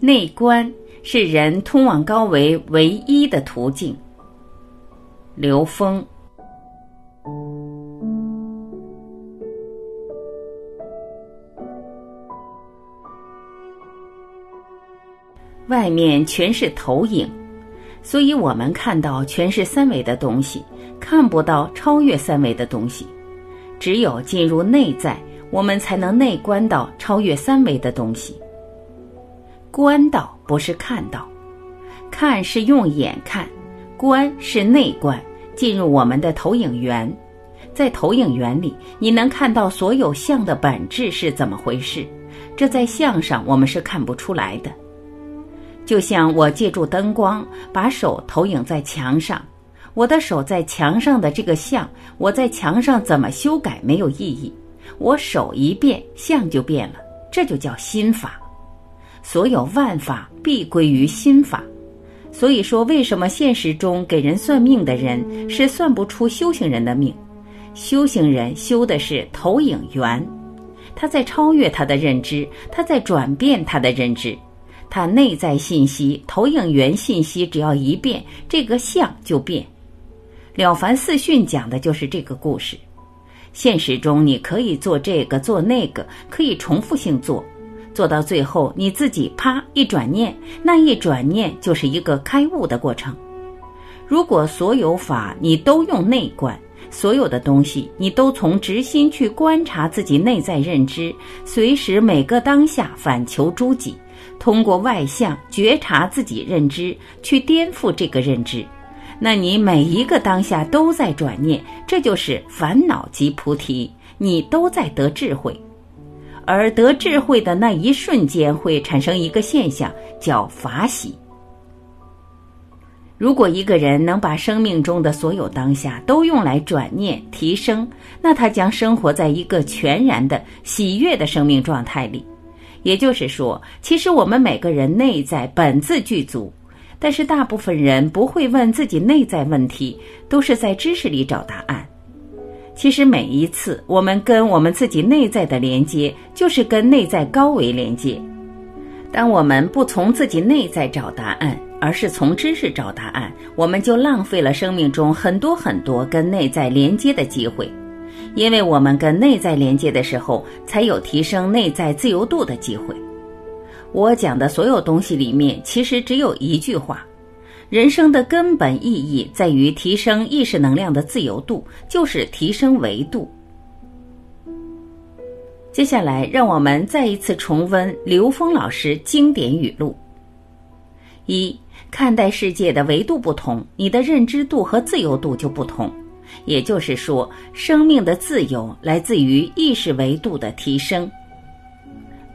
内观是人通往高维唯一的途径。刘峰。外面全是投影，所以我们看到全是三维的东西，看不到超越三维的东西。只有进入内在，我们才能内观到超越三维的东西。观到不是看到，看是用眼看，观是内观，进入我们的投影源。在投影源里，你能看到所有相的本质是怎么回事。这在相上我们是看不出来的。就像我借助灯光把手投影在墙上，我的手在墙上的这个像，我在墙上怎么修改没有意义。我手一变，像就变了，这就叫心法。所有万法必归于心法。所以说，为什么现实中给人算命的人是算不出修行人的命？修行人修的是投影源，他在超越他的认知，他在转变他的认知。他内在信息、投影源信息，只要一变，这个相就变。了凡四训讲的就是这个故事。现实中，你可以做这个做那个，可以重复性做，做到最后，你自己啪一转念，那一转念就是一个开悟的过程。如果所有法你都用内观，所有的东西你都从直心去观察自己内在认知，随时每个当下反求诸己。通过外相觉察自己认知，去颠覆这个认知，那你每一个当下都在转念，这就是烦恼即菩提，你都在得智慧，而得智慧的那一瞬间会产生一个现象，叫法喜。如果一个人能把生命中的所有当下都用来转念提升，那他将生活在一个全然的喜悦的生命状态里。也就是说，其实我们每个人内在本自具足，但是大部分人不会问自己内在问题，都是在知识里找答案。其实每一次我们跟我们自己内在的连接，就是跟内在高维连接。当我们不从自己内在找答案，而是从知识找答案，我们就浪费了生命中很多很多跟内在连接的机会。因为我们跟内在连接的时候，才有提升内在自由度的机会。我讲的所有东西里面，其实只有一句话：人生的根本意义在于提升意识能量的自由度，就是提升维度。接下来，让我们再一次重温刘峰老师经典语录：一、看待世界的维度不同，你的认知度和自由度就不同。也就是说，生命的自由来自于意识维度的提升。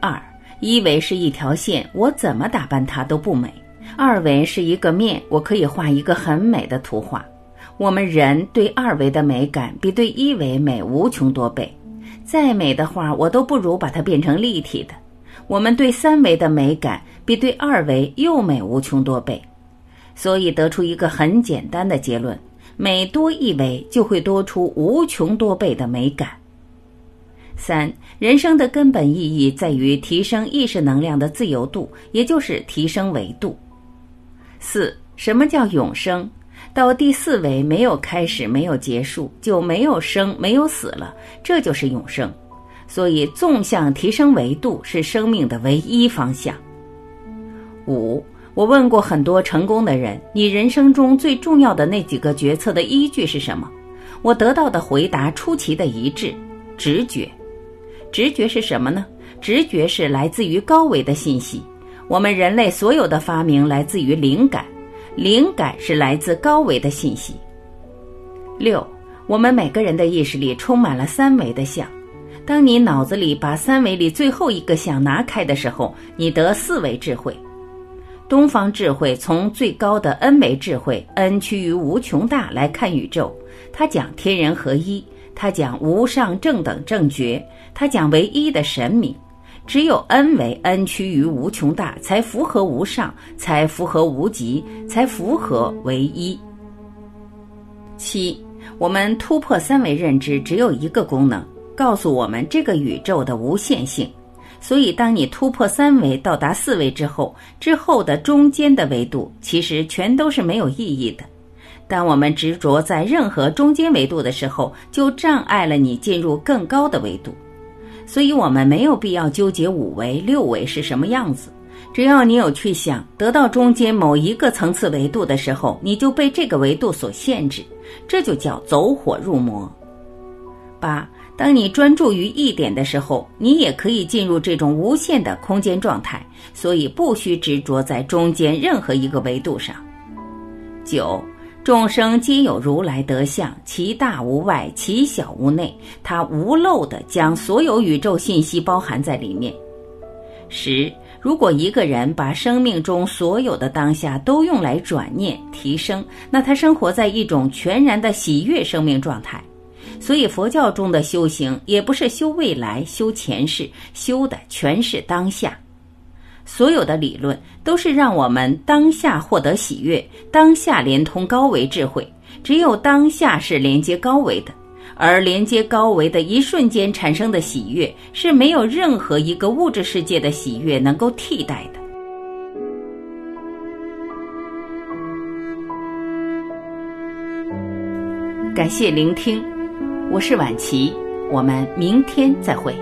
二，一维是一条线，我怎么打扮它都不美；二维是一个面，我可以画一个很美的图画。我们人对二维的美感比对一维美无穷多倍，再美的画我都不如把它变成立体的。我们对三维的美感比对二维又美无穷多倍，所以得出一个很简单的结论。每多一维，就会多出无穷多倍的美感。三，人生的根本意义在于提升意识能量的自由度，也就是提升维度。四，什么叫永生？到第四维没有开始，没有结束，就没有生，没有死了，这就是永生。所以，纵向提升维度是生命的唯一方向。五。我问过很多成功的人，你人生中最重要的那几个决策的依据是什么？我得到的回答出奇的一致：直觉。直觉是什么呢？直觉是来自于高维的信息。我们人类所有的发明来自于灵感，灵感是来自高维的信息。六，我们每个人的意识里充满了三维的相。当你脑子里把三维里最后一个想拿开的时候，你得四维智慧。东方智慧从最高的 N 维智慧，N 趋于无穷大来看宇宙。它讲天人合一，它讲无上正等正觉，它讲唯一的神明。只有 N 为 N 趋于无穷大，才符合无上，才符合无极，才符合唯一。七，我们突破三维认知，只有一个功能，告诉我们这个宇宙的无限性。所以，当你突破三维到达四维之后，之后的中间的维度其实全都是没有意义的。当我们执着在任何中间维度的时候，就障碍了你进入更高的维度。所以，我们没有必要纠结五维、六维是什么样子。只要你有去想得到中间某一个层次维度的时候，你就被这个维度所限制，这就叫走火入魔。八。当你专注于一点的时候，你也可以进入这种无限的空间状态，所以不需执着在中间任何一个维度上。九，众生皆有如来德相，其大无外，其小无内，它无漏的将所有宇宙信息包含在里面。十，如果一个人把生命中所有的当下都用来转念提升，那他生活在一种全然的喜悦生命状态。所以，佛教中的修行也不是修未来、修前世，修的全是当下。所有的理论都是让我们当下获得喜悦，当下连通高维智慧。只有当下是连接高维的，而连接高维的一瞬间产生的喜悦，是没有任何一个物质世界的喜悦能够替代的。感谢聆听。我是晚琪，我们明天再会。